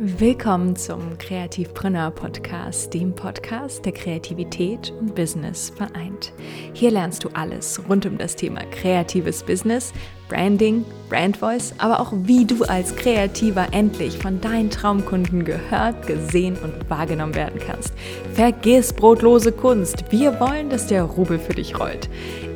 Willkommen zum Kreativpreneur Podcast, dem Podcast, der Kreativität und Business vereint. Hier lernst du alles rund um das Thema kreatives Business, Branding, Brand Voice, aber auch wie du als Kreativer endlich von deinen Traumkunden gehört, gesehen und wahrgenommen werden kannst. Vergiss brotlose Kunst. Wir wollen, dass der Rubel für dich rollt.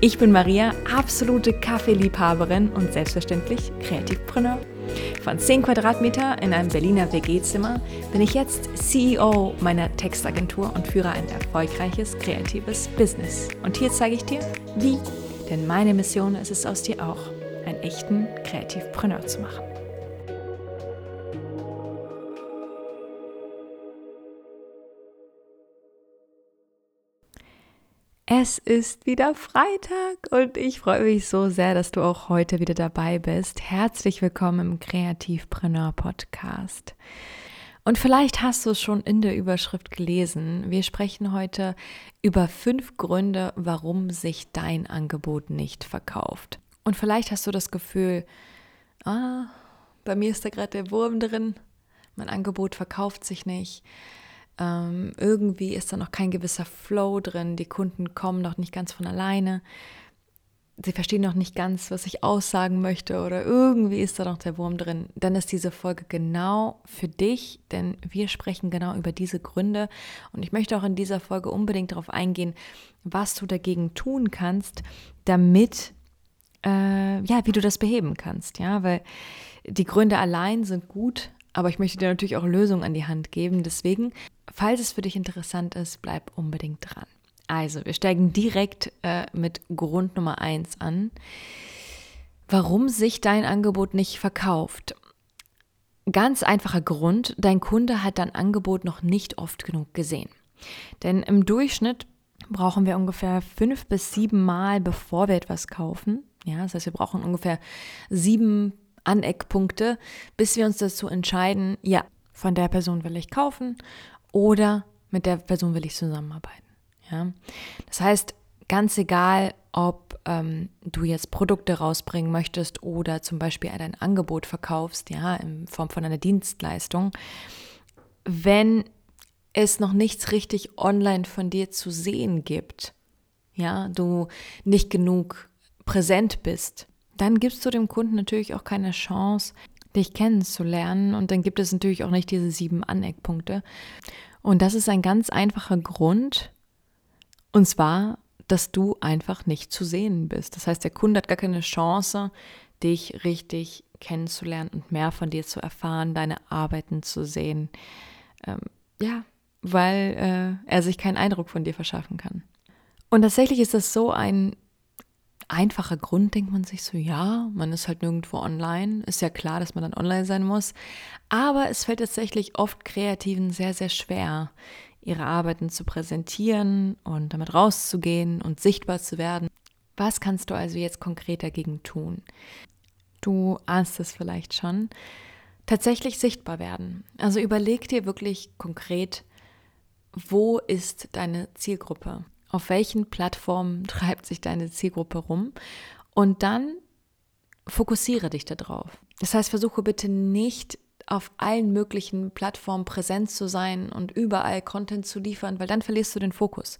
Ich bin Maria, absolute Kaffeeliebhaberin und selbstverständlich Kreativpreneur von 10 Quadratmeter in einem Berliner WG-Zimmer bin ich jetzt CEO meiner Textagentur und führe ein erfolgreiches kreatives Business. Und hier zeige ich dir, wie. Denn meine Mission ist es aus dir auch, einen echten Kreativpreneur zu machen. Es ist wieder Freitag und ich freue mich so sehr, dass du auch heute wieder dabei bist. Herzlich willkommen im Kreativpreneur Podcast. Und vielleicht hast du es schon in der Überschrift gelesen. Wir sprechen heute über fünf Gründe, warum sich dein Angebot nicht verkauft. Und vielleicht hast du das Gefühl, ah, bei mir ist da gerade der Wurm drin, mein Angebot verkauft sich nicht ähm, irgendwie ist da noch kein gewisser Flow drin. Die Kunden kommen noch nicht ganz von alleine. Sie verstehen noch nicht ganz, was ich aussagen möchte oder irgendwie ist da noch der Wurm drin. Dann ist diese Folge genau für dich, denn wir sprechen genau über diese Gründe. Und ich möchte auch in dieser Folge unbedingt darauf eingehen, was du dagegen tun kannst, damit, äh, ja, wie du das beheben kannst. Ja, weil die Gründe allein sind gut, aber ich möchte dir natürlich auch Lösungen an die Hand geben. Deswegen Falls es für dich interessant ist, bleib unbedingt dran. Also, wir steigen direkt äh, mit Grund Nummer 1 an. Warum sich dein Angebot nicht verkauft? Ganz einfacher Grund, dein Kunde hat dein Angebot noch nicht oft genug gesehen. Denn im Durchschnitt brauchen wir ungefähr fünf bis sieben Mal, bevor wir etwas kaufen. Ja, das heißt, wir brauchen ungefähr sieben Aneckpunkte, bis wir uns dazu entscheiden, ja, von der Person will ich kaufen oder mit der Person will ich zusammenarbeiten. Ja? Das heißt, ganz egal, ob ähm, du jetzt Produkte rausbringen möchtest oder zum Beispiel dein Angebot verkaufst, ja, in Form von einer Dienstleistung, wenn es noch nichts richtig online von dir zu sehen gibt, ja, du nicht genug präsent bist, dann gibst du dem Kunden natürlich auch keine Chance, dich kennenzulernen und dann gibt es natürlich auch nicht diese sieben Aneckpunkte. Und das ist ein ganz einfacher Grund. Und zwar, dass du einfach nicht zu sehen bist. Das heißt, der Kunde hat gar keine Chance, dich richtig kennenzulernen und mehr von dir zu erfahren, deine Arbeiten zu sehen. Ähm, ja, weil äh, er sich keinen Eindruck von dir verschaffen kann. Und tatsächlich ist das so ein einfacher Grund, denkt man sich so, ja, man ist halt nirgendwo online. Ist ja klar, dass man dann online sein muss. Aber es fällt tatsächlich oft Kreativen sehr, sehr schwer, ihre Arbeiten zu präsentieren und damit rauszugehen und sichtbar zu werden. Was kannst du also jetzt konkret dagegen tun? Du ahnst es vielleicht schon. Tatsächlich sichtbar werden. Also überleg dir wirklich konkret, wo ist deine Zielgruppe? Auf welchen Plattformen treibt sich deine Zielgruppe rum und dann fokussiere dich darauf. Das heißt, versuche bitte nicht auf allen möglichen Plattformen präsent zu sein und überall Content zu liefern, weil dann verlierst du den Fokus.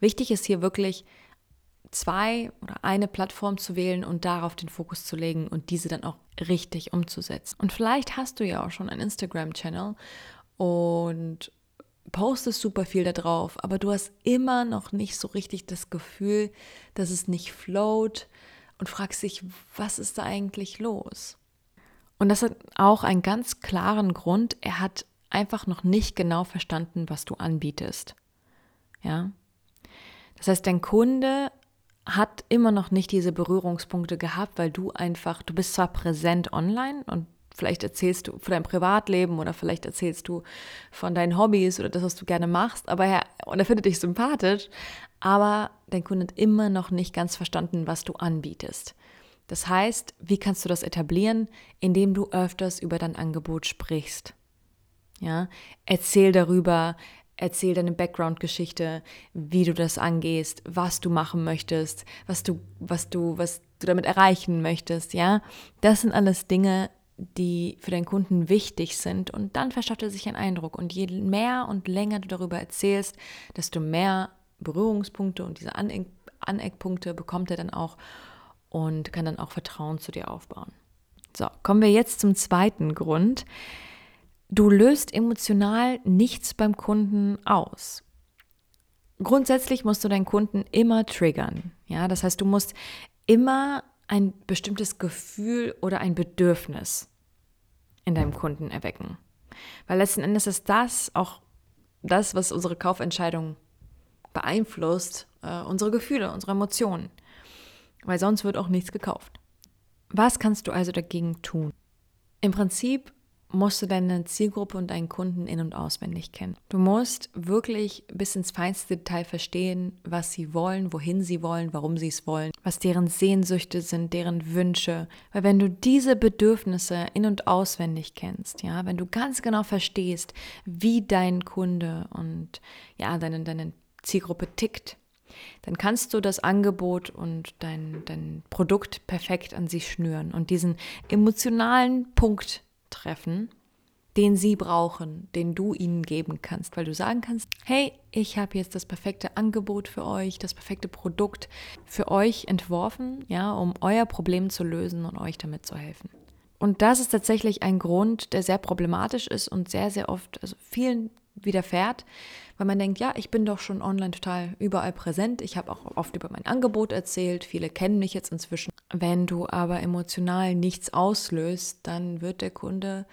Wichtig ist hier wirklich zwei oder eine Plattform zu wählen und darauf den Fokus zu legen und diese dann auch richtig umzusetzen. Und vielleicht hast du ja auch schon einen Instagram-Channel und postest super viel da drauf, aber du hast immer noch nicht so richtig das Gefühl, dass es nicht float und fragst dich, was ist da eigentlich los? Und das hat auch einen ganz klaren Grund. Er hat einfach noch nicht genau verstanden, was du anbietest. Ja. Das heißt, dein Kunde hat immer noch nicht diese Berührungspunkte gehabt, weil du einfach, du bist zwar präsent online und Vielleicht erzählst du von deinem Privatleben oder vielleicht erzählst du von deinen Hobbys oder das, was du gerne machst, aber er, und er findet dich sympathisch, aber dein Kunde hat immer noch nicht ganz verstanden, was du anbietest. Das heißt, wie kannst du das etablieren, indem du öfters über dein Angebot sprichst? Ja, erzähl darüber, erzähl deine Background-Geschichte, wie du das angehst, was du machen möchtest, was du, was du, was du damit erreichen möchtest, ja. Das sind alles Dinge, die für deinen Kunden wichtig sind und dann verschafft er sich einen Eindruck. Und je mehr und länger du darüber erzählst, desto mehr Berührungspunkte und diese Aneck Aneckpunkte bekommt er dann auch und kann dann auch Vertrauen zu dir aufbauen. So, kommen wir jetzt zum zweiten Grund. Du löst emotional nichts beim Kunden aus. Grundsätzlich musst du deinen Kunden immer triggern. Ja, das heißt, du musst immer ein bestimmtes Gefühl oder ein Bedürfnis in deinem Kunden erwecken. Weil letzten Endes ist das auch das, was unsere Kaufentscheidung beeinflusst, äh, unsere Gefühle, unsere Emotionen. Weil sonst wird auch nichts gekauft. Was kannst du also dagegen tun? Im Prinzip musst du deine Zielgruppe und deinen Kunden in- und auswendig kennen. Du musst wirklich bis ins feinste Detail verstehen, was sie wollen, wohin sie wollen, warum sie es wollen, was deren Sehnsüchte sind, deren Wünsche. Weil wenn du diese Bedürfnisse in- und auswendig kennst, ja, wenn du ganz genau verstehst, wie dein Kunde und ja, deine, deine Zielgruppe tickt, dann kannst du das Angebot und dein, dein Produkt perfekt an sie schnüren und diesen emotionalen Punkt treffen, den sie brauchen, den du ihnen geben kannst, weil du sagen kannst, hey, ich habe jetzt das perfekte Angebot für euch, das perfekte Produkt für euch entworfen, ja, um euer Problem zu lösen und euch damit zu helfen. Und das ist tatsächlich ein Grund, der sehr problematisch ist und sehr, sehr oft, also vielen widerfährt, weil man denkt, ja, ich bin doch schon online total überall präsent. Ich habe auch oft über mein Angebot erzählt. Viele kennen mich jetzt inzwischen. Wenn du aber emotional nichts auslöst, dann wird der Kunde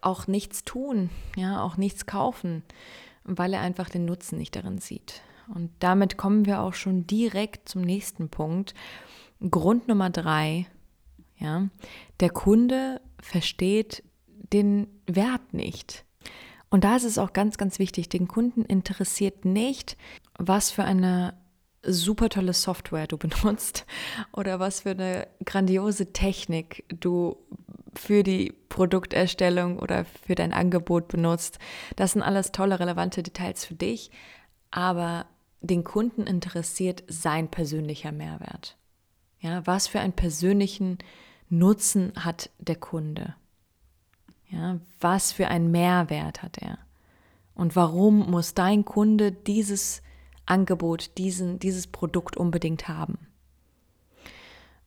auch nichts tun, ja, auch nichts kaufen, weil er einfach den Nutzen nicht darin sieht. Und damit kommen wir auch schon direkt zum nächsten Punkt. Grund Nummer drei, ja, der Kunde versteht den Wert nicht. Und da ist es auch ganz, ganz wichtig, den Kunden interessiert nicht, was für eine super tolle Software du benutzt oder was für eine grandiose Technik du für die Produkterstellung oder für dein Angebot benutzt. Das sind alles tolle, relevante Details für dich, aber den Kunden interessiert sein persönlicher Mehrwert. Ja, was für einen persönlichen Nutzen hat der Kunde? Ja, was für einen Mehrwert hat er? Und warum muss dein Kunde dieses Angebot, diesen, dieses Produkt unbedingt haben?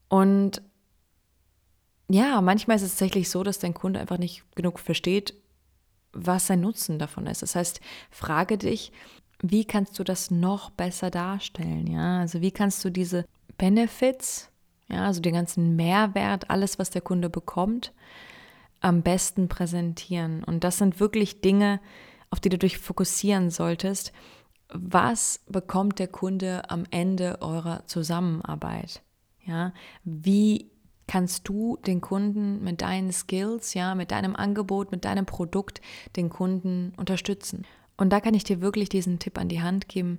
Und ja, manchmal ist es tatsächlich so, dass dein Kunde einfach nicht genug versteht, was sein Nutzen davon ist. Das heißt, frage dich, wie kannst du das noch besser darstellen? Ja, also wie kannst du diese Benefits, ja, also den ganzen Mehrwert, alles, was der Kunde bekommt, am besten präsentieren. Und das sind wirklich Dinge, auf die du dich fokussieren solltest. Was bekommt der Kunde am Ende eurer Zusammenarbeit? Ja, wie kannst du den Kunden mit deinen Skills, ja, mit deinem Angebot, mit deinem Produkt den Kunden unterstützen? Und da kann ich dir wirklich diesen Tipp an die Hand geben.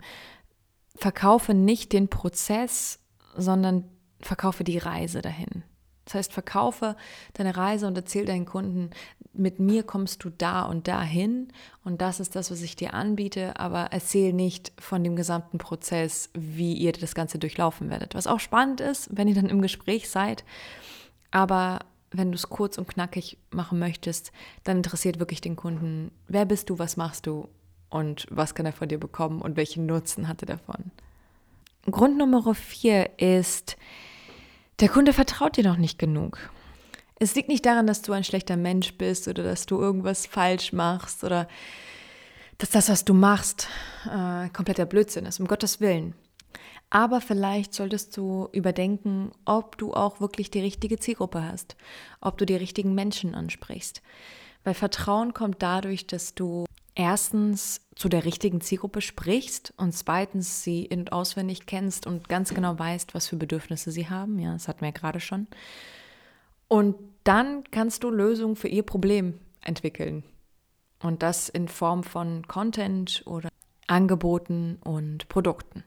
Verkaufe nicht den Prozess, sondern verkaufe die Reise dahin. Das heißt, verkaufe deine Reise und erzähl deinen Kunden, mit mir kommst du da und dahin und das ist das, was ich dir anbiete, aber erzähl nicht von dem gesamten Prozess, wie ihr das Ganze durchlaufen werdet. Was auch spannend ist, wenn ihr dann im Gespräch seid, aber wenn du es kurz und knackig machen möchtest, dann interessiert wirklich den Kunden, wer bist du, was machst du und was kann er von dir bekommen und welchen Nutzen hat er davon. Grund Nummer vier ist, der Kunde vertraut dir noch nicht genug. Es liegt nicht daran, dass du ein schlechter Mensch bist oder dass du irgendwas falsch machst oder dass das, was du machst, äh, kompletter Blödsinn ist, um Gottes Willen. Aber vielleicht solltest du überdenken, ob du auch wirklich die richtige Zielgruppe hast, ob du die richtigen Menschen ansprichst. Weil Vertrauen kommt dadurch, dass du erstens zu der richtigen Zielgruppe sprichst und zweitens sie in- und auswendig kennst und ganz genau weißt, was für Bedürfnisse sie haben. Ja, das hatten wir ja gerade schon. Und dann kannst du Lösungen für ihr Problem entwickeln. Und das in Form von Content oder Angeboten und Produkten.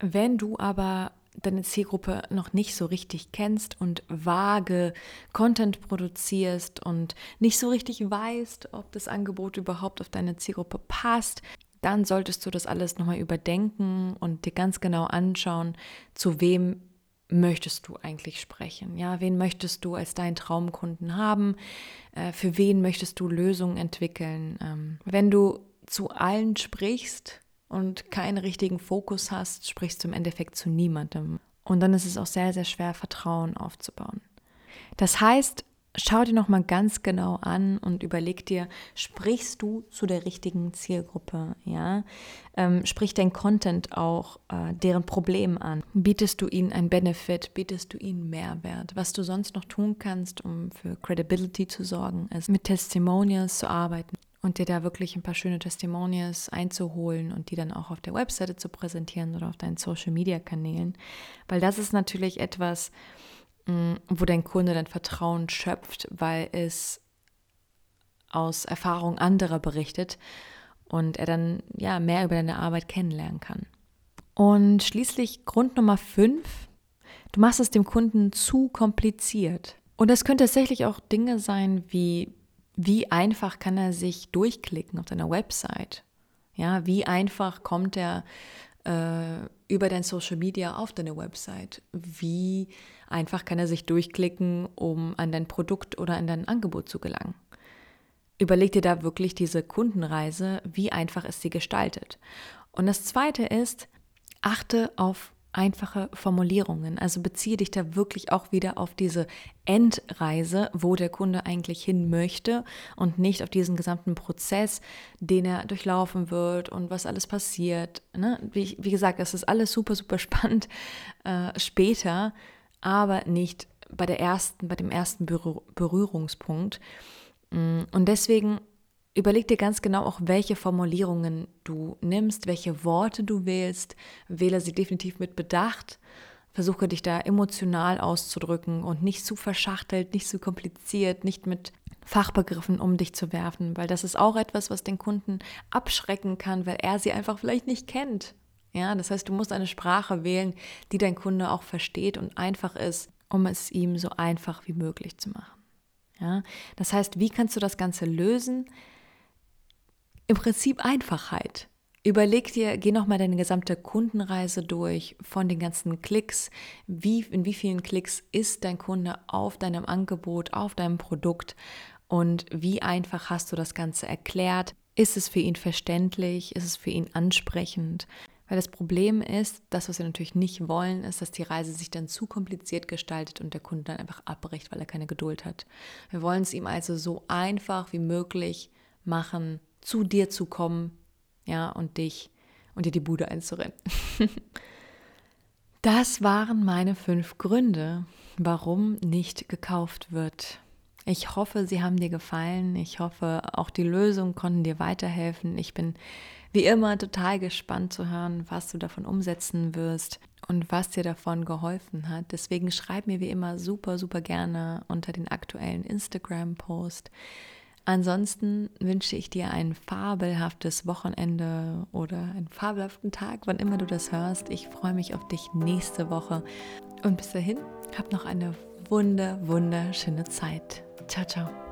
Wenn du aber deine Zielgruppe noch nicht so richtig kennst und vage Content produzierst und nicht so richtig weißt, ob das Angebot überhaupt auf deine Zielgruppe passt, dann solltest du das alles nochmal überdenken und dir ganz genau anschauen, zu wem möchtest du eigentlich sprechen? Ja, wen möchtest du als deinen Traumkunden haben? Äh, für wen möchtest du Lösungen entwickeln? Ähm, wenn du zu allen sprichst und keinen richtigen Fokus hast, sprichst du im Endeffekt zu niemandem. Und dann ist es auch sehr, sehr schwer, Vertrauen aufzubauen. Das heißt, schau dir nochmal ganz genau an und überleg dir, sprichst du zu der richtigen Zielgruppe? Ja? Ähm, sprich dein Content auch äh, deren Problem an? Bietest du ihnen ein Benefit? Bietest du ihnen Mehrwert? Was du sonst noch tun kannst, um für Credibility zu sorgen, ist mit Testimonials zu arbeiten und dir da wirklich ein paar schöne Testimonials einzuholen und die dann auch auf der Webseite zu präsentieren oder auf deinen Social-Media-Kanälen. Weil das ist natürlich etwas, Mm, wo dein Kunde dann Vertrauen schöpft, weil es aus Erfahrung anderer berichtet und er dann ja mehr über deine Arbeit kennenlernen kann. Und schließlich Grund Nummer 5, du machst es dem Kunden zu kompliziert. Und das können tatsächlich auch Dinge sein wie, wie einfach kann er sich durchklicken auf deiner Website? Ja, wie einfach kommt er äh, über dein Social Media auf deine Website? Wie einfach kann er sich durchklicken, um an dein Produkt oder an dein Angebot zu gelangen? Überleg dir da wirklich diese Kundenreise, wie einfach ist sie gestaltet. Und das Zweite ist, achte auf einfache Formulierungen. Also beziehe dich da wirklich auch wieder auf diese Endreise, wo der Kunde eigentlich hin möchte und nicht auf diesen gesamten Prozess, den er durchlaufen wird und was alles passiert. Ne? Wie, wie, gesagt, das ist alles super, super spannend äh, später, aber nicht bei der ersten, bei dem ersten Berührungspunkt. Mm, und deswegen Überleg dir ganz genau auch, welche Formulierungen du nimmst, welche Worte du wählst. Wähle sie definitiv mit Bedacht. Versuche dich da emotional auszudrücken und nicht zu verschachtelt, nicht zu kompliziert, nicht mit Fachbegriffen um dich zu werfen, weil das ist auch etwas, was den Kunden abschrecken kann, weil er sie einfach vielleicht nicht kennt. Ja, das heißt, du musst eine Sprache wählen, die dein Kunde auch versteht und einfach ist, um es ihm so einfach wie möglich zu machen. Ja, das heißt, wie kannst du das Ganze lösen? Im Prinzip Einfachheit. Überleg dir, geh nochmal deine gesamte Kundenreise durch von den ganzen Klicks. Wie, in wie vielen Klicks ist dein Kunde auf deinem Angebot, auf deinem Produkt und wie einfach hast du das Ganze erklärt? Ist es für ihn verständlich? Ist es für ihn ansprechend? Weil das Problem ist, das, was wir natürlich nicht wollen, ist, dass die Reise sich dann zu kompliziert gestaltet und der Kunde dann einfach abbricht, weil er keine Geduld hat. Wir wollen es ihm also so einfach wie möglich machen, zu dir zu kommen, ja, und dich und dir die Bude einzurennen. das waren meine fünf Gründe, warum nicht gekauft wird. Ich hoffe, sie haben dir gefallen. Ich hoffe, auch die Lösungen konnten dir weiterhelfen. Ich bin wie immer total gespannt zu hören, was du davon umsetzen wirst und was dir davon geholfen hat. Deswegen schreib mir wie immer super, super gerne unter den aktuellen Instagram-Post. Ansonsten wünsche ich dir ein fabelhaftes Wochenende oder einen fabelhaften Tag, wann immer du das hörst. Ich freue mich auf dich nächste Woche. Und bis dahin, hab noch eine wunder, wunderschöne Zeit. Ciao, ciao.